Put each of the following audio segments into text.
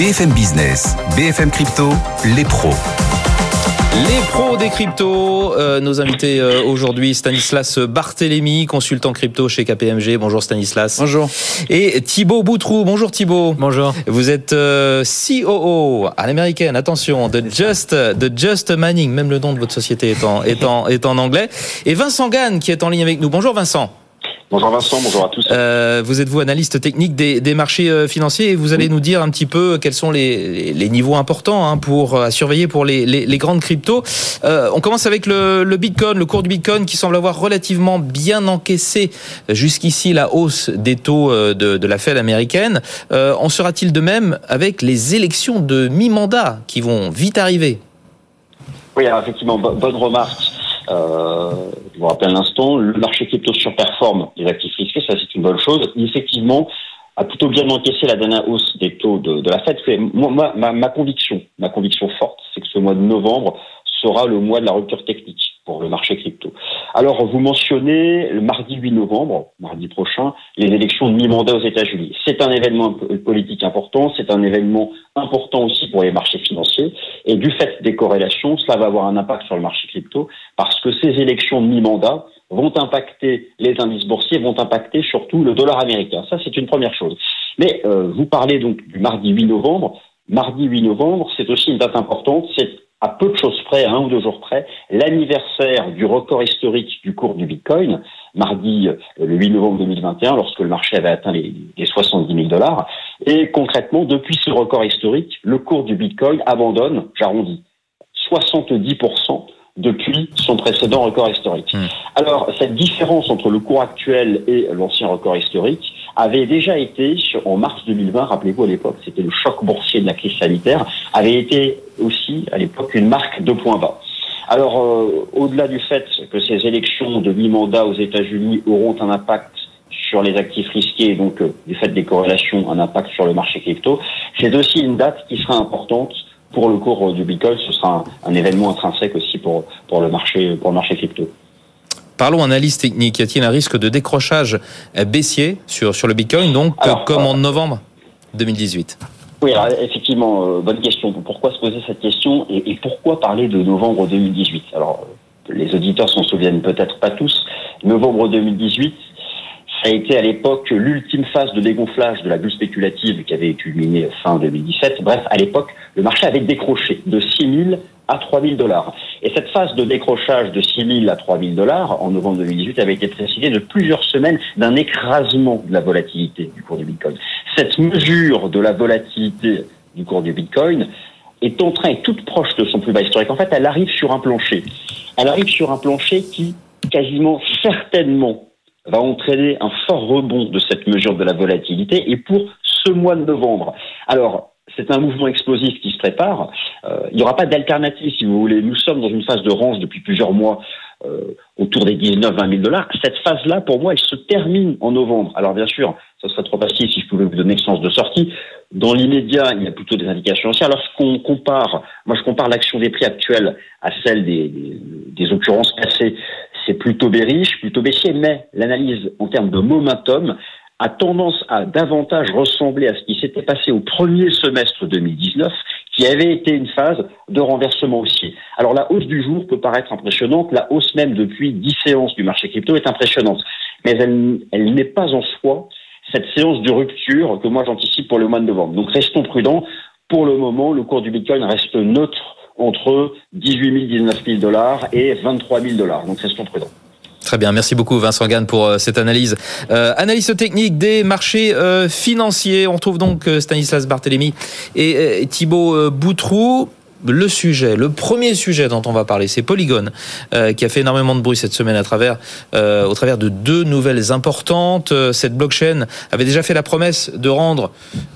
BFM Business, BFM Crypto, les pros. Les pros des cryptos, euh, nos invités euh, aujourd'hui, Stanislas Barthélémy, consultant crypto chez KPMG. Bonjour Stanislas. Bonjour. Et Thibaut Boutrou. Bonjour Thibaut. Bonjour. Vous êtes euh, COO à l'américaine, attention, de Just, de Just Mining, même le nom de votre société est en, est en, est en anglais. Et Vincent Gann qui est en ligne avec nous. Bonjour Vincent. Bonjour Vincent, bonjour à tous. Euh, vous êtes vous analyste technique des, des marchés euh, financiers et vous allez nous dire un petit peu quels sont les, les niveaux importants hein, pour euh, à surveiller pour les, les, les grandes cryptos. Euh, on commence avec le, le, Bitcoin, le cours du Bitcoin qui semble avoir relativement bien encaissé jusqu'ici la hausse des taux de, de la Fed américaine. Euh, en sera-t-il de même avec les élections de mi-mandat qui vont vite arriver? Oui, alors effectivement, bonne remarque. Euh, je vous rappelle l'instant, le marché crypto surperforme les actifs risqués, ça c'est une bonne chose. effectivement, a plutôt bien encaissé la dernière hausse des taux de, la Fed. Moi, ma, conviction, ma conviction forte, c'est que ce mois de novembre sera le mois de la rupture technique pour le marché crypto. Alors, vous mentionnez le mardi 8 novembre, mardi prochain, les élections de mi-mandat aux États-Unis. C'est un événement politique important, c'est un événement important aussi pour les marchés financiers. Et du fait des corrélations, cela va avoir un impact sur le marché crypto parce que ces élections de mi-mandat vont impacter les indices boursiers, vont impacter surtout le dollar américain. Ça, c'est une première chose. Mais euh, vous parlez donc du mardi 8 novembre. Mardi 8 novembre, c'est aussi une date importante. C'est à peu de choses près, un ou deux jours près, l'anniversaire du record historique du cours du Bitcoin, mardi euh, le 8 novembre 2021, lorsque le marché avait atteint les, les 70 000 dollars. Et concrètement, depuis ce record historique, le cours du Bitcoin abandonne, j'arrondis, 70 depuis son précédent record historique. Mmh. Alors, cette différence entre le cours actuel et l'ancien record historique avait déjà été, en mars 2020, rappelez-vous à l'époque, c'était le choc boursier de la crise sanitaire, avait été aussi à l'époque une marque de point bas. Alors, euh, au-delà du fait que ces élections de mi-mandat aux États-Unis auront un impact sur les actifs risqués, donc euh, du fait des corrélations, un impact sur le marché crypto, c'est aussi une date qui sera importante pour le cours du Bitcoin, ce sera un, un, événement intrinsèque aussi pour, pour, le marché, pour le marché crypto. Parlons analyse technique. Y a-t-il un risque de décrochage baissier sur, sur le Bitcoin, donc alors, comme en novembre 2018 oui, alors effectivement, euh, bonne question. Pourquoi se poser cette question et, et, pourquoi parler de novembre 2018 Alors, les auditeurs s'en souviennent peut-être pas tous. Novembre 2018, ça a été à l'époque l'ultime phase de dégonflage de la bulle spéculative qui avait culminé fin 2017. Bref, à l'époque, le marché avait décroché de 6 000 à 3 000 dollars. Et cette phase de décrochage de 6 000 à 3 000 dollars en novembre 2018 avait été précédée de plusieurs semaines d'un écrasement de la volatilité du cours du Bitcoin. Cette mesure de la volatilité du cours du Bitcoin est en train, toute proche de son plus bas historique. En fait, elle arrive sur un plancher. Elle arrive sur un plancher qui, quasiment certainement, va entraîner un fort rebond de cette mesure de la volatilité et pour ce mois de novembre. Alors, c'est un mouvement explosif qui se prépare. Euh, il n'y aura pas d'alternative, si vous voulez. Nous sommes dans une phase de range depuis plusieurs mois euh, autour des 19-20 000 dollars. Cette phase-là, pour moi, elle se termine en novembre. Alors, bien sûr, ça serait trop facile si je pouvais vous donner le sens de sortie. Dans l'immédiat, il y a plutôt des indications anciennes. Lorsqu'on compare, moi, je compare l'action des prix actuels à celle des, des, des occurrences passées c'est plutôt bearish, plutôt baissier, mais l'analyse en termes de momentum a tendance à davantage ressembler à ce qui s'était passé au premier semestre 2019, qui avait été une phase de renversement haussier. Alors la hausse du jour peut paraître impressionnante, la hausse même depuis 10 séances du marché crypto est impressionnante, mais elle, elle n'est pas en soi cette séance de rupture que moi j'anticipe pour le mois de novembre. Donc restons prudents. Pour le moment, le cours du Bitcoin reste neutre entre 18 000, 19 000 dollars et 23 000 dollars. Donc restons prudents. Très bien, merci beaucoup Vincent Gann pour euh, cette analyse. Euh, analyse technique des marchés euh, financiers. On retrouve donc Stanislas Barthélémy et, et Thibaut Boutrou. Le sujet, le premier sujet dont on va parler, c'est Polygon, qui a fait énormément de bruit cette semaine à travers, au travers de deux nouvelles importantes. Cette blockchain avait déjà fait la promesse de rendre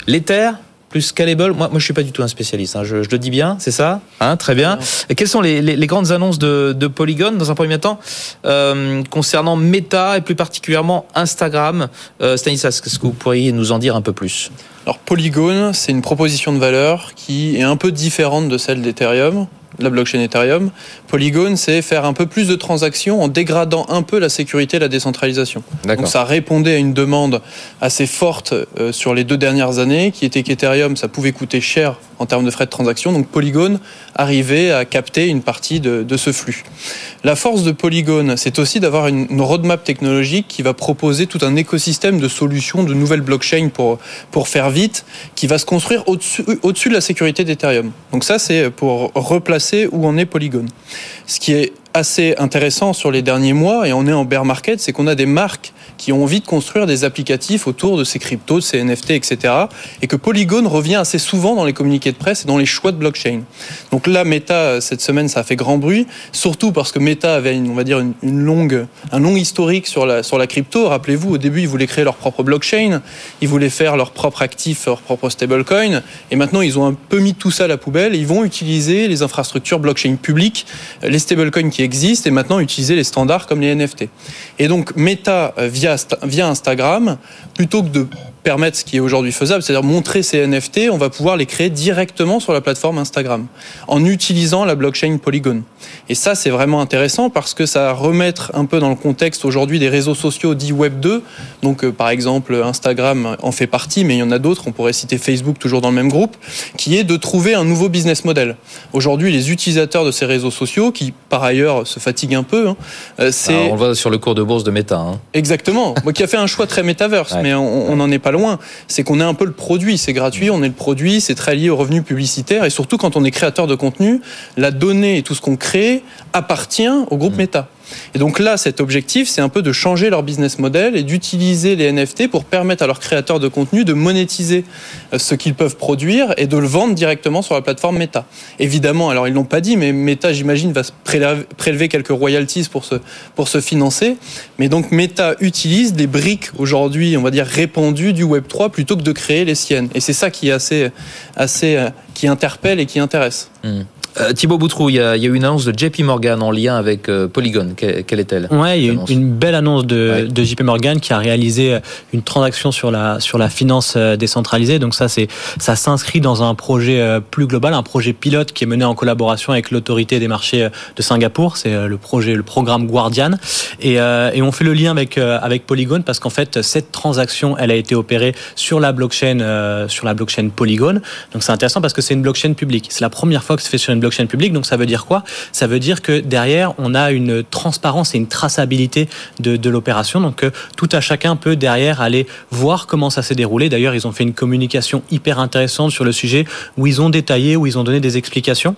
l'Ether plus scalable. Moi, moi, je suis pas du tout un spécialiste. Hein. Je, je, le dis bien, c'est ça hein, Très bien. Et quelles sont les, les, les, grandes annonces de, de, Polygon dans un premier temps euh, concernant Meta et plus particulièrement Instagram? Euh, Stanislas, est-ce que vous pourriez nous en dire un peu plus? Alors Polygon, c'est une proposition de valeur qui est un peu différente de celle d'Ethereum. La blockchain Ethereum. Polygon, c'est faire un peu plus de transactions en dégradant un peu la sécurité et la décentralisation. Donc ça répondait à une demande assez forte euh, sur les deux dernières années, qui était qu'Ethereum, ça pouvait coûter cher en termes de frais de transaction. Donc Polygon arrivait à capter une partie de, ce flux. La force de Polygon, c'est aussi d'avoir une, roadmap technologique qui va proposer tout un écosystème de solutions, de nouvelles blockchains pour, pour faire vite, qui va se construire au-dessus au de la sécurité d'Ethereum. Donc ça, c'est pour replacer où en est Polygon. Ce qui est assez intéressant sur les derniers mois, et on est en bear market, c'est qu'on a des marques qui ont envie de construire des applicatifs autour de ces cryptos, de ces NFT, etc. Et que Polygon revient assez souvent dans les communiqués de presse et dans les choix de blockchain. Donc là, Meta, cette semaine, ça a fait grand bruit, surtout parce que Meta avait, on va dire, une, longue, un long historique sur la, sur la crypto. Rappelez-vous, au début, ils voulaient créer leur propre blockchain, ils voulaient faire leur propre actif, leur propre stablecoin, et maintenant, ils ont un peu mis tout ça à la poubelle, et ils vont utiliser les infrastructures blockchain publiques, les stablecoins qui existent et maintenant utiliser les standards comme les NFT. Et donc Meta euh, via, via Instagram, plutôt que de permettre ce qui est aujourd'hui faisable, c'est-à-dire montrer ces NFT, on va pouvoir les créer directement sur la plateforme Instagram en utilisant la blockchain Polygon. Et ça, c'est vraiment intéressant parce que ça va remettre un peu dans le contexte aujourd'hui des réseaux sociaux dits Web 2. Donc, euh, par exemple, Instagram en fait partie, mais il y en a d'autres. On pourrait citer Facebook toujours dans le même groupe, qui est de trouver un nouveau business model. Aujourd'hui, les utilisateurs de ces réseaux sociaux, qui par ailleurs se fatiguent un peu, hein, euh, c'est. on le voit sur le cours de bourse de Meta. Hein. Exactement. Moi, qui a fait un choix très metaverse, mais on n'en est pas loin. C'est qu'on est un peu le produit. C'est gratuit, on est le produit, c'est très lié aux revenus publicitaires. Et surtout, quand on est créateur de contenu, la donnée et tout ce qu'on crée appartient au groupe mmh. Meta. Et donc là, cet objectif, c'est un peu de changer leur business model et d'utiliser les NFT pour permettre à leurs créateurs de contenu de monétiser euh, ce qu'ils peuvent produire et de le vendre directement sur la plateforme Meta. Évidemment, alors ils l'ont pas dit, mais Meta, j'imagine, va prélever quelques royalties pour se, pour se financer. Mais donc Meta utilise des briques aujourd'hui, on va dire, répandues du Web3 plutôt que de créer les siennes. Et c'est ça qui est assez, assez, euh, qui interpelle et qui intéresse. Mmh. Euh, Thibaut Boutrou, il y, a, eu une annonce de JP Morgan en lien avec euh, Polygon. quelle est-elle Ouais, il y a eu une, belle annonce de, JP Morgan qui a réalisé une transaction sur la sur la finance euh, décentralisée. Donc ça, c'est ça s'inscrit dans un projet plus global, un projet pilote qui est mené en collaboration avec l'autorité des marchés de Singapour. C'est le projet, le programme Guardian. Et, et on fait le lien avec avec Polygon parce qu'en fait cette transaction, elle a été opérée sur la blockchain sur la blockchain Polygon. Donc c'est intéressant parce que c'est une blockchain publique. C'est la première fois que c'est fait sur une blockchain publique. Donc ça veut dire quoi? Ça veut dire que derrière, on a une transparence et une traçabilité de, de l'opération. Donc euh, tout à chacun peut derrière aller voir comment ça s'est déroulé. D'ailleurs, ils ont fait une communication hyper intéressante sur le sujet où ils ont détaillé, où ils ont donné des explications.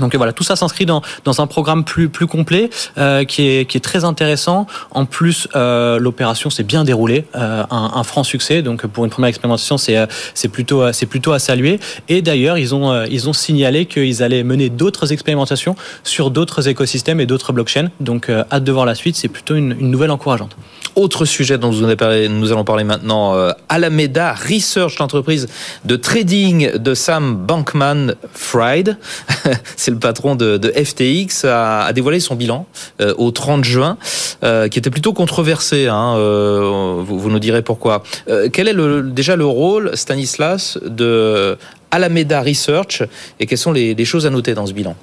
Donc voilà, tout ça s'inscrit dans, dans un programme plus, plus complet euh, qui, est, qui est très intéressant. En plus, euh, l'opération s'est bien déroulée, euh, un, franc succès. Donc pour une première expérimentation, c'est c'est plutôt c'est plutôt à saluer. Et d'ailleurs, ils ont ils ont signalé qu'ils allaient mener d'autres expérimentations sur d'autres écosystèmes et d'autres blockchains. Donc hâte de voir la suite. C'est plutôt une, nouvelle encourageante. Autre sujet dont nous, nous allons parler maintenant, Alameda Research, l'entreprise de trading de Sam Bankman-Fried. c'est le patron de, FTX, a, dévoilé son bilan euh, au 30 juin, euh, qui était plutôt controversé. Hein, euh, vous, nous direz pourquoi. quel est le, déjà le rôle, Stanislas, de Alameda Research et quelles sont les choses à noter dans ce bilan?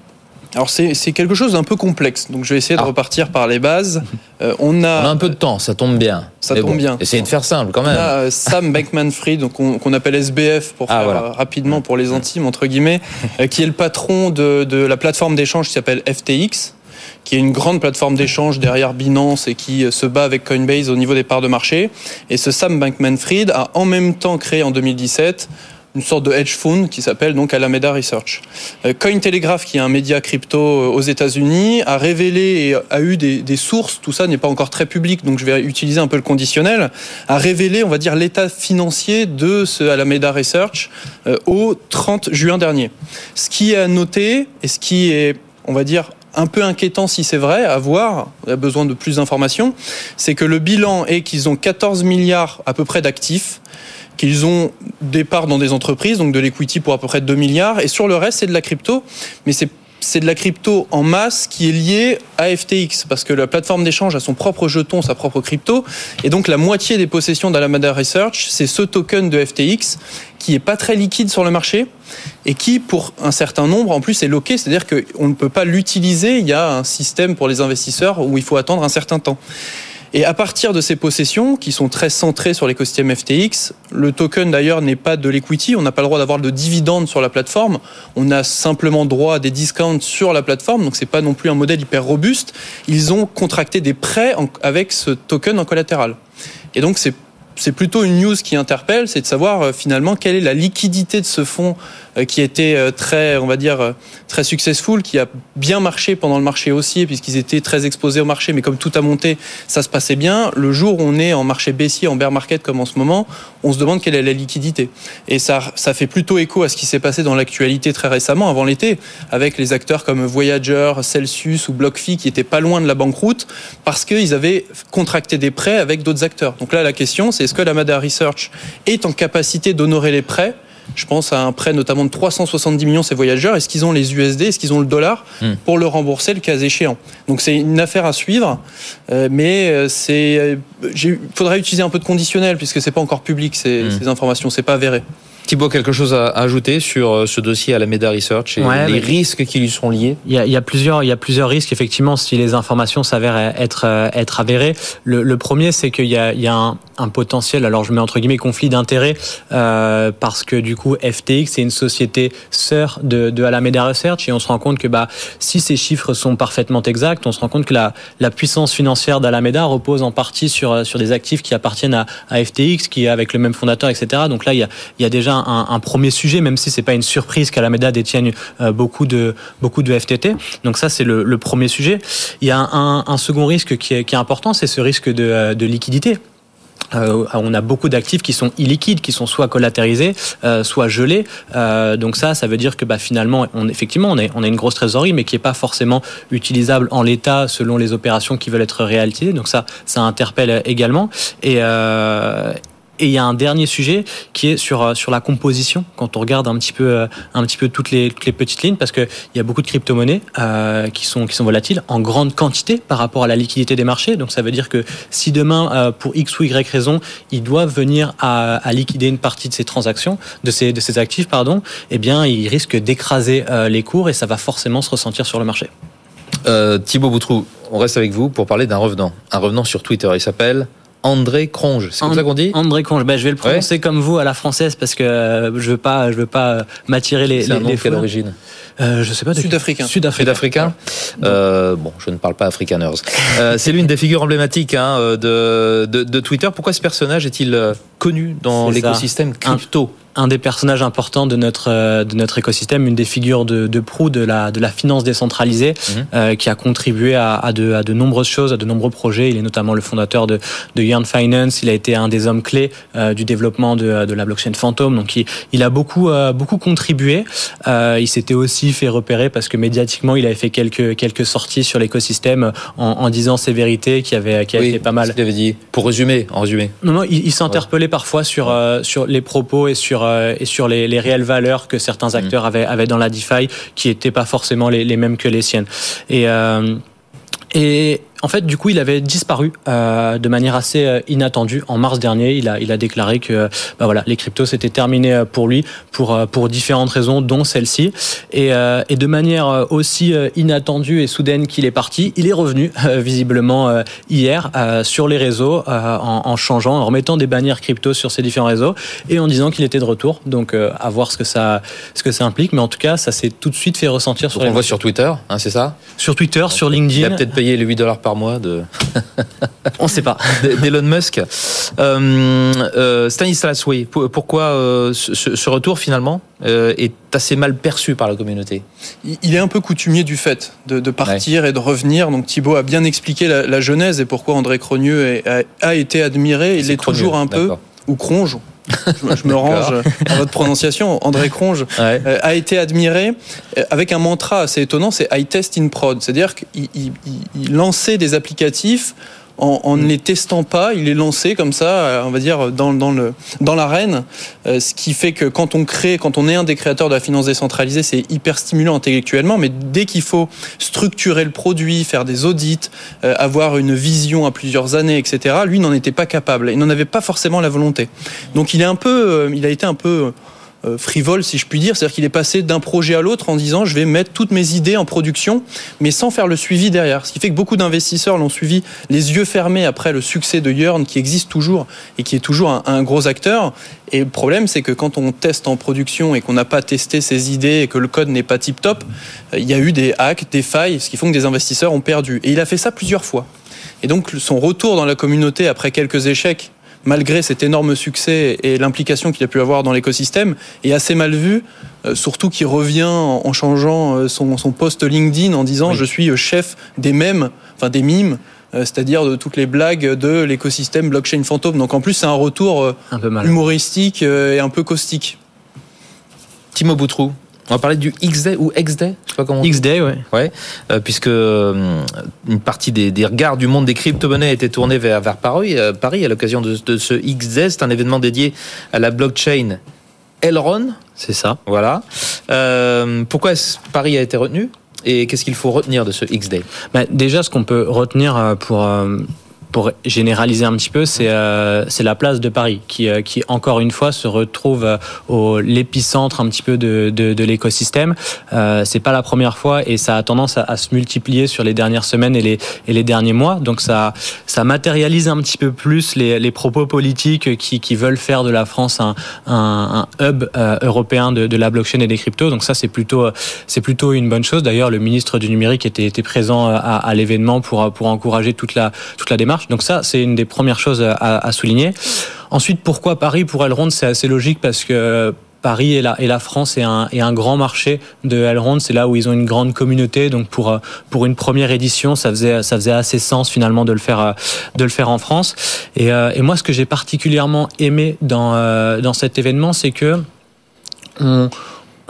Alors c'est quelque chose d'un peu complexe, donc je vais essayer de ah. repartir par les bases. Euh, on, a, on a un peu de temps, ça tombe bien. Ça tombe bien. Essayez de faire simple quand même. On a euh, Sam Bankman-Fried, donc qu'on appelle SBF pour ah, faire euh, rapidement pour les intimes entre guillemets, qui est le patron de, de la plateforme d'échange qui s'appelle FTX qui est une grande plateforme d'échange derrière Binance et qui se bat avec Coinbase au niveau des parts de marché. Et ce Sam Bankman-Fried a en même temps créé en 2017 une sorte de hedge fund qui s'appelle donc Alameda Research. Euh, Cointelegraph, qui est un média crypto euh, aux États-Unis, a révélé et a eu des, sources, tout ça n'est pas encore très public, donc je vais utiliser un peu le conditionnel, a révélé, on va dire, l'état financier de ce Alameda Research euh, au 30 juin dernier. Ce qui est à noter et ce qui est, on va dire, un peu inquiétant si c'est vrai, à voir, on a besoin de plus d'informations, c'est que le bilan est qu'ils ont 14 milliards à peu près d'actifs, qu'ils ont des parts dans des entreprises, donc de l'equity pour à peu près 2 milliards, et sur le reste, c'est de la crypto, mais c'est c'est de la crypto en masse qui est liée à FTX parce que la plateforme d'échange a son propre jeton, sa propre crypto et donc la moitié des possessions d'Alameda Research, c'est ce token de FTX qui est pas très liquide sur le marché et qui, pour un certain nombre, en plus, est loqué, c'est-à-dire qu'on ne peut pas l'utiliser. Il y a un système pour les investisseurs où il faut attendre un certain temps. Et à partir de ces possessions, qui sont très centrées sur l'écosystème FTX, le token d'ailleurs n'est pas de l'equity, on n'a pas le droit d'avoir de dividendes sur la plateforme, on a simplement droit à des discounts sur la plateforme, donc c'est pas non plus un modèle hyper robuste. Ils ont contracté des prêts avec ce token en collatéral. Et donc c'est plutôt une news qui interpelle, c'est de savoir euh, finalement quelle est la liquidité de ce fonds qui était euh, très, on va dire, très successful, qui a bien marché pendant le marché haussier puisqu'ils étaient très exposés au marché, mais comme tout a monté, ça se passait bien. Le jour où on est en marché baissier, en bear market comme en ce moment, on se demande quelle est la liquidité. Et ça, ça fait plutôt écho à ce qui s'est passé dans l'actualité très récemment, avant l'été, avec les acteurs comme Voyager, Celsius ou BlockFi qui étaient pas loin de la banqueroute parce qu'ils avaient contracté des prêts avec d'autres acteurs. Donc là, la question, c'est est-ce que la Mada Research est en capacité d'honorer les prêts je pense à un prêt notamment de 370 millions ces voyageurs. Est-ce qu'ils ont les USD Est-ce qu'ils ont le dollar hmm. pour le rembourser le cas échéant? Donc c'est une affaire à suivre, euh, mais euh, c'est il euh, faudrait utiliser un peu de conditionnel puisque c'est pas encore public ces, hmm. ces informations, c'est pas avéré. Thibaut, quelque chose à ajouter sur ce dossier à la Meda Research et les risques qui lui sont liés? Il y, a, il y, a, plusieurs, il y a plusieurs risques effectivement si les informations s'avèrent être être avérées. Le, le premier, c'est qu'il y a, il y a un, un, potentiel, alors je mets entre guillemets conflit d'intérêts euh, parce que du coup FTX c'est une société sœur de, de Alameda Research et on se rend compte que bah si ces chiffres sont parfaitement exacts, on se rend compte que la, la puissance financière d'Alameda repose en partie sur sur des actifs qui appartiennent à, à FTX, qui est avec le même fondateur, etc. Donc là il y a, il y a déjà un, premier sujet, même si c'est pas une surprise qu'Alameda détienne euh, beaucoup de beaucoup de FTT. Donc ça, c'est le, premier sujet. Il y a un, second risque qui est, important, c'est ce risque de, euh, liquidité. Euh, on a beaucoup d'actifs qui sont illiquides, qui sont soit collatérisés, soit gelés. donc ça, ça veut dire que bah, finalement, effectivement, on, on a une grosse trésorerie, mais qui n'est pas forcément utilisable en l'état selon les opérations qui veulent être réalisées. Donc ça, ça interpelle également. Et il y a un dernier sujet qui est sur euh, sur la composition. Quand on regarde un petit peu euh, un petit peu toutes les, toutes les petites lignes, parce que il y a beaucoup de crypto-monnaies euh, qui sont qui sont volatiles en grande quantité par rapport à la liquidité des marchés. Donc ça veut dire que si demain pour x ou y raison, ils doivent venir à, liquider une partie de ces transactions, de ces de ces actifs, pardon, eh bien ils risquent d'écraser les cours et ça va forcément se ressentir sur le marché. Thibaut Boutrou, on reste avec vous pour parler d'un revenant. Un revenant sur Twitter. Il s'appelle André Cronge, c'est comme ça qu'on dit André Cronge, ben, je vais le prononcer comme vous à la française parce que euh, je veux pas, je veux pas euh, m'attirer les. C'est un nom quelle origine? Euh, je sais pas. Sud-africain. Sud-africain. Euh, bon, je ne parle pas africaners. Euh, c'est l'une des figures emblématiques hein, de, de, de, Twitter. Pourquoi ce personnage est-il connu dans l'écosystème crypto un des personnages importants de notre euh, de notre écosystème, une des figures de, de proue de la de la finance décentralisée, mhm. euh, qui a contribué à, à, de à de nombreuses choses, à de nombreux projets. Il est notamment le fondateur de de Yarn Finance. Il a été un des hommes clés euh, du développement de, de la blockchain Phantom. Donc il, il a beaucoup beaucoup contribué. il s'était aussi fait repérer parce que médiatiquement il avait fait quelques quelques sorties sur l'écosystème en, en, disant ses vérités qui avait qui fait pas mal. Avait dit pour résumer en résumé. Non non, il, il s'interpellait parfois sur sur les propos et sur euh, et sur les, réelles valeurs que certains mmh. acteurs avaient, avaient dans la DeFi, qui n'étaient pas forcément les, les, mêmes que les siennes. Et, euh, et en fait, du coup, il avait disparu euh, de manière assez euh, inattendue. En mars dernier, il a, il a déclaré que bah voilà, les cryptos c'était terminé euh, pour lui pour pour différentes raisons, dont celle-ci. Et, et de manière aussi inattendue et soudaine qu'il est parti, il est revenu visiblement hier sur les réseaux en, en, changeant, en remettant des bannières crypto sur ces différents réseaux et en disant qu'il était de retour. Donc à voir ce que ça ce que ça implique, mais en tout cas, ça s'est tout de suite fait ressentir sur. on le voit sur Twitter, hein, c'est ça? Sur Twitter, sur LinkedIn. Il a peut-être payé les 8 dollars par mois de. On ne sait pas. D'Elon Musk. Euh, euh, Stanislas, oui. Pourquoi euh, ce, retour finalement est assez mal perçu par la communauté? Il est un peu coutumier du fait de, partir et de revenir. Donc Thibault a bien expliqué la, genèse et pourquoi André Crogneux a, été admiré. Il est, toujours un peu ou Cronge, je, me range à votre prononciation. André Cronge euh, a été admiré euh, avec un mantra assez étonnant, c'est I test in prod. C'est-à-dire qu'il lançait des applicatifs en, ne les testant pas, il est lancé comme ça, on va dire, dans, dans, le, dans l'arène. ce qui fait que quand on crée, quand on est un des créateurs de la finance décentralisée, c'est hyper stimulant intellectuellement, mais dès qu'il faut structurer le produit, faire des audits, avoir une vision à plusieurs années, etc., lui n'en était pas capable. Il n'en avait pas forcément la volonté. Donc il est un peu, il a été un peu euh, frivole, si je puis dire. C'est-à-dire qu'il est passé d'un projet à l'autre en disant je vais mettre toutes mes idées en production, mais sans faire le suivi derrière. Ce qui fait que beaucoup d'investisseurs l'ont suivi les yeux fermés après le succès de Yearn, qui existe toujours et qui est toujours un, gros acteur. Et le problème, c'est que quand on teste en production et qu'on n'a pas testé ses idées et que le code n'est pas tip-top, euh, il y a eu des hacks, des failles, ce qui font que des investisseurs ont perdu. Et il a fait ça plusieurs fois. Et donc son retour dans la communauté après quelques échecs malgré cet énorme succès et l'implication qu'il a pu avoir dans l'écosystème, est assez mal vu, euh, surtout qu'il revient en changeant euh, son, son post LinkedIn en disant je suis euh, chef des mèmes, enfin des mimes, c'est-à-dire de toutes les blagues de l'écosystème blockchain fantôme. Donc en plus, c'est un retour humoristique et un peu caustique. Timo Boutrou, on va parler du X-Day ou X-Day X-Day, ouais. ouais euh, puisque euh, une partie des, regards du monde des crypto-monnaies était tournée vers, vers Paris, euh, Paris à l'occasion de, ce X-Day. C'est un événement dédié à la blockchain Elron. C'est ça. Voilà. pourquoi Paris a été retenu et qu'est-ce qu'il faut retenir de ce X-Day? Bah, Déjà, ce qu'on peut retenir pour pour généraliser un petit peu, c'est euh, la place de Paris qui, euh, qui, encore une fois, se retrouve euh, au l'épicentre un petit peu de, de, de l'écosystème. Euh, c'est pas la première fois et ça a tendance à, se multiplier sur les dernières semaines et les, et les derniers mois. Donc ça, ça matérialise un petit peu plus les, les propos politiques qui, qui veulent faire de la France un, un, un hub euh, européen de, de, la blockchain et des cryptos. Donc ça, c'est plutôt, c'est plutôt une bonne chose. D'ailleurs, le ministre du numérique était, était présent à, à l'événement pour, pour encourager toute la, toute la démarche. Donc ça, c'est une des premières choses à, souligner. Ensuite, pourquoi Paris? Pour Elrond C'est assez logique parce que Paris et la, France est un, est un grand marché de Elrond. C'est là où ils ont une grande communauté. Donc pour, pour une première édition, ça faisait, ça faisait assez sens finalement de le faire, de le faire en France. Et, euh, et moi, ce que j'ai particulièrement aimé dans, euh, dans cet événement, c'est que on,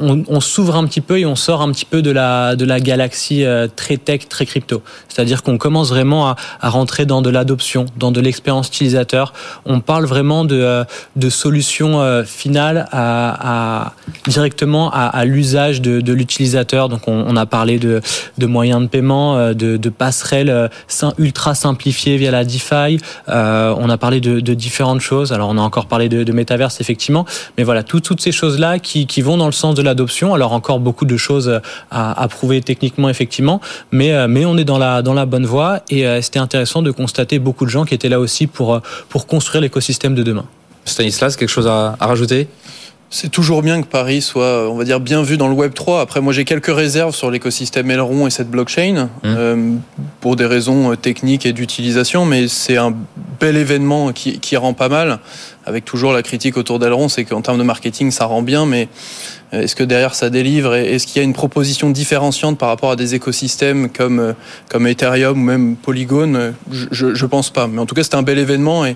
on, s'ouvre un petit peu et on sort un petit peu de la, de la galaxie euh, très tech, très crypto. C'est-à-dire qu'on commence vraiment à, à, rentrer dans de l'adoption, dans de l'expérience utilisateur. On parle vraiment de, euh, de solutions euh, finales à, directement à, l'usage de, de l'utilisateur. Donc on, a parlé de, de moyens de paiement, de, passerelles ultra simplifiées via la DeFi. On a parlé de, différentes choses. Alors on a encore parlé de, de métaverse effectivement, mais voilà tout, toutes ces choses là qui, qui vont dans le sens de l'adoption. Alors encore beaucoup de choses à, à, prouver techniquement effectivement, mais euh, mais on est dans la dans la bonne voie et euh, c'était intéressant de constater beaucoup de gens qui étaient là aussi pour euh, pour construire l'écosystème de demain. Stanislas, quelque chose à, à rajouter? C'est toujours bien que Paris soit, on va dire, bien vu dans le Web 3. Après, moi, j'ai quelques réserves sur l'écosystème Elrond et cette blockchain, mmh. euh, pour des raisons techniques et d'utilisation, mais c'est un bel événement qui, qui, rend pas mal, avec toujours la critique autour d'Elrond, c'est qu'en termes de marketing, ça rend bien, mais est-ce que derrière ça délivre Est-ce qu'il y a une proposition différenciante par rapport à des écosystèmes comme, euh, comme Ethereum ou même Polygon? Je, je pense pas. Mais en tout cas, c'était un bel événement et,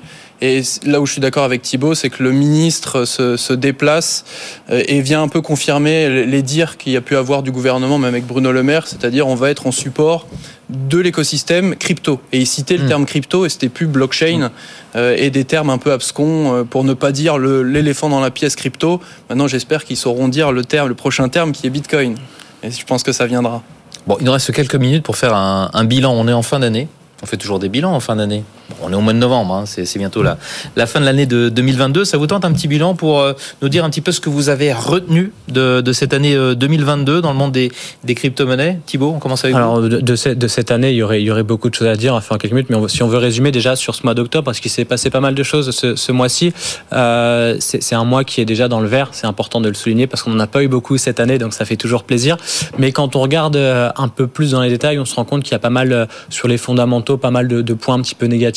là où je suis d'accord avec Thibault, c'est que le ministre se, se, déplace euh, et vient un peu confirmer les dires qu'il y a pu avoir du gouvernement, même avec Bruno Le Maire, c'est-à-dire on va être en support de l'écosystème crypto. Et il citait le hmm. terme crypto et c'était plus blockchain euh, et des termes un peu abscons euh, pour ne pas dire l'éléphant dans la pièce crypto. Maintenant, j'espère qu'ils sauront dire le terme, le prochain terme qui est Bitcoin. Et je pense que ça viendra. Bon, il nous reste quelques minutes pour faire un, un bilan. On est en fin d'année. On fait toujours des bilans en fin d'année. On est au mois de novembre, hein, c'est bientôt la, la fin de l'année de 2022. Ça vous tente un petit bilan pour euh, nous dire un petit peu ce que vous avez retenu de, cette année 2022 euh, dans le monde des, des crypto-monnaies? Thibault, on commence avec Alors, vous. De, de, cette, année, il y, aurait, beaucoup de choses à dire, enfin en quelques minutes, mais si on veut résumer déjà sur ce mois d'octobre, parce qu'il s'est passé pas mal de choses ce, ce mois-ci, euh, c'est un mois qui est déjà dans le vert, c'est important de le souligner, parce qu'on n'en a pas eu beaucoup cette année, donc ça fait toujours plaisir. Mais quand on regarde un peu plus dans les détails, on se rend compte qu'il y a pas mal sur les fondamentaux, pas mal de, de points un petit peu négatifs.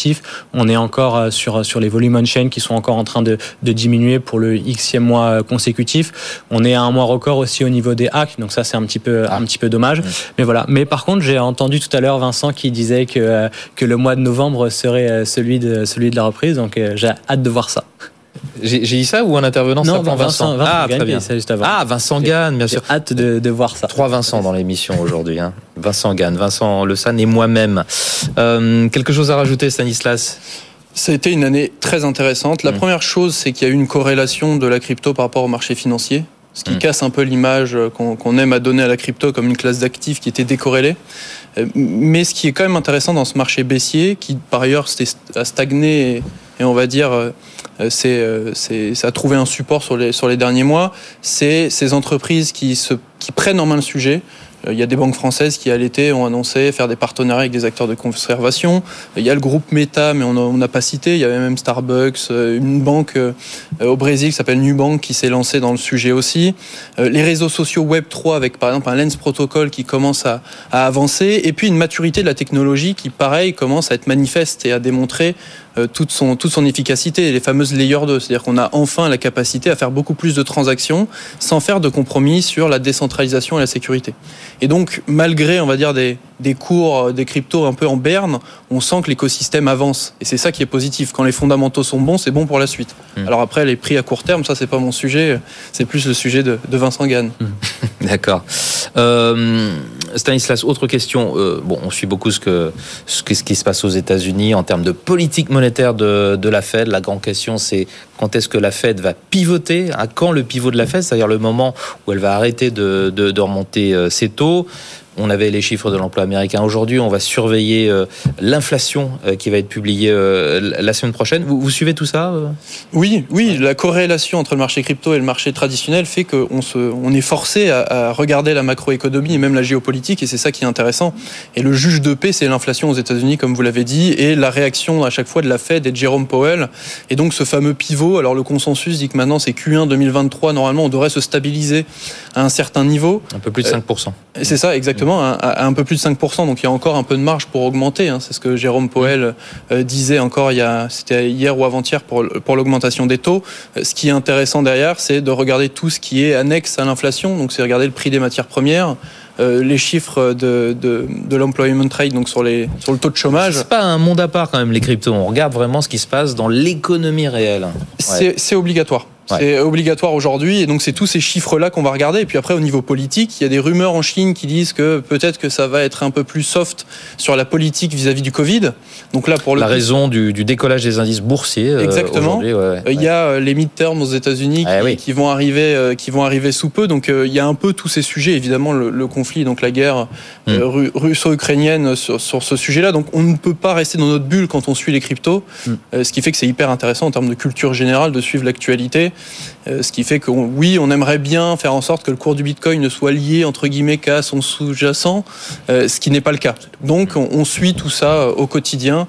On est encore euh, sur, sur les volumes on-chain qui sont encore en train de, de diminuer pour le xème mois euh, consécutif. On est à un mois record aussi au niveau des hacks, donc ça c'est un petit peu, un petit peu dommage. Mais voilà. Mais par contre, j'ai entendu tout à l'heure Vincent qui disait que, euh, que le mois de novembre serait celui de, celui de la reprise, donc j'ai hâte de voir ça. J'ai dit ça ou un intervenant Non, Vincent, Vincent, Ah, très bien. juste avant. Ah, Vincent Gann, bien sûr. hâte de, de, voir ça. Trois Vincent dans l'émission aujourd'hui. Hein. Vincent Gann, Vincent Le San et moi-même. Euh, quelque chose à rajouter, Stanislas? Ça a été une année très intéressante. La mm. première chose, c'est qu'il y a eu une corrélation de la crypto par rapport au marché financier, ce qui mm. casse un peu l'image qu'on aime à donner à la crypto comme une classe d'actifs qui était décorrélée. Euh, mais ce qui est quand même intéressant dans ce marché baissier, qui par ailleurs a stagné et, on va dire euh, c'est, ça a trouvé un support sur les, sur les derniers mois, c'est ces entreprises qui, se, qui prennent en main le sujet, euh, il y a des banques françaises qui, à l'été, ont annoncé faire des partenariats avec des acteurs de conservation. Il y a le groupe Meta, mais on n'a pas cité. Il y avait même Starbucks, euh, une banque euh, au Brésil qui s'appelle Nubank qui s'est lancée dans le sujet aussi. Les réseaux sociaux Web3 avec, par exemple, un Lens Protocol qui commence à, à avancer. Et puis une maturité de la technologie qui, pareil, commence à être manifeste et à démontrer euh, toute son, toute son efficacité, les fameuses layers 2. C'est-à-dire qu'on a enfin la capacité à faire beaucoup plus de transactions sans faire de compromis sur la décentralisation et la sécurité. Et donc, malgré, on va dire, des, des cours, euh, des cryptos un peu en berne, on sent que l'écosystème avance. Et c'est ça qui est positif. Quand les fondamentaux sont bons, c'est bon pour la suite. Hmm. Alors après, les prix à court terme, ça, c'est pas mon sujet. C'est plus le sujet de, de Vincent Gann. Hmm. D'accord. Euh, Stanislas, autre question. Euh, bon, on suit beaucoup ce, que, ce, qui se passe aux États-Unis en termes de politique monétaire de, de la Fed. La grande question, c'est quand est-ce que la Fed va pivoter? À quand le pivot de la Fed? C'est-à-dire le moment où elle va arrêter de, de, de remonter ses taux on avait les chiffres de l'emploi américain aujourd'hui. On va surveiller euh, l'inflation euh, qui va être publiée euh, la semaine prochaine. Vous, suivez tout ça Oui, oui. La corrélation entre le marché crypto et le marché traditionnel fait qu'on on est forcé à, regarder la macroéconomie et même la géopolitique, et c'est ça qui est intéressant. Et le juge de paix, c'est l'inflation aux États-Unis, comme vous l'avez dit, et la réaction à chaque fois de la Fed et de Jerome Powell. Et donc ce fameux pivot. Alors le consensus dit que maintenant c'est Q1 2023. Normalement, on devrait se stabiliser à un certain niveau. Un peu plus de 5%. c'est ça, exactement à, un peu plus de 5%. Donc il y a encore un peu de marge pour augmenter. Hein. C'est ce que Jérôme Poel euh, disait encore il y a, c'était hier ou avant-hier pour, pour l'augmentation des taux. Euh, ce qui est intéressant derrière, c'est de regarder tout ce qui est annexe à l'inflation. Donc c'est regarder le prix des matières premières. Euh, les chiffres de, de, de l'employment trade, donc sur, les, sur le taux de chômage. C'est pas un monde à part quand même les cryptos. On regarde vraiment ce qui se passe dans l'économie réelle. C'est obligatoire. C'est obligatoire aujourd'hui. Et donc, c'est tous ces chiffres-là qu'on va regarder. Et puis après, au niveau politique, il y a des rumeurs en Chine qui disent que peut-être que ça va être un peu plus soft sur la politique vis-à-vis du Covid. Donc là, pour la raison du, décollage des indices boursiers. Euh, Exactement. Euh, il y a euh, les midterms aux États-Unis qui, qui, vont arriver, qui vont arriver sous peu. Donc, il y a un peu tous ces sujets. Évidemment, le, conflit, donc la guerre mm. russo-ukrainienne sur, sur, ce sujet-là. Donc, on ne peut pas rester dans notre bulle quand on suit les cryptos. Mm. ce qui fait que c'est hyper intéressant en termes de culture générale de suivre l'actualité. Euh, ce qui fait que oui, on aimerait bien faire en sorte que le cours du Bitcoin ne soit lié entre guillemets qu'à son sous-jacent, euh, ce qui n'est pas le cas. Donc on suit tout ça euh, au quotidien.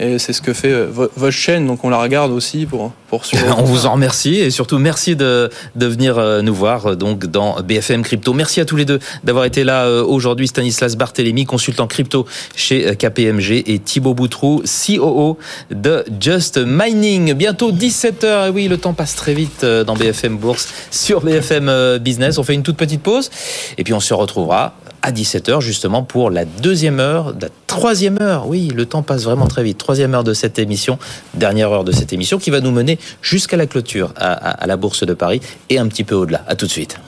Et c'est ce que fait euh, votre chaîne, donc on la regarde aussi pour, pour suivre. on vous en remercie et surtout merci de, de venir euh, nous voir euh, donc dans BFM Crypto. Merci à tous les deux d'avoir été là aujourd'hui. Stanislas Barthélémy, consultant crypto chez KPMG et Thibaut Boutrou, COO de Just Mining. Bientôt 17h. Et oui, le temps passe très vite dans BFM Bourse sur BFM Business. On fait une toute petite pause et puis on se retrouvera à 17h justement pour la deuxième heure, la troisième heure. Oui, le temps passe vraiment très vite. Troisième heure de cette émission, dernière heure de cette émission qui va nous mener jusqu'à la clôture à, la Bourse de Paris et un petit peu au-delà. À tout de suite.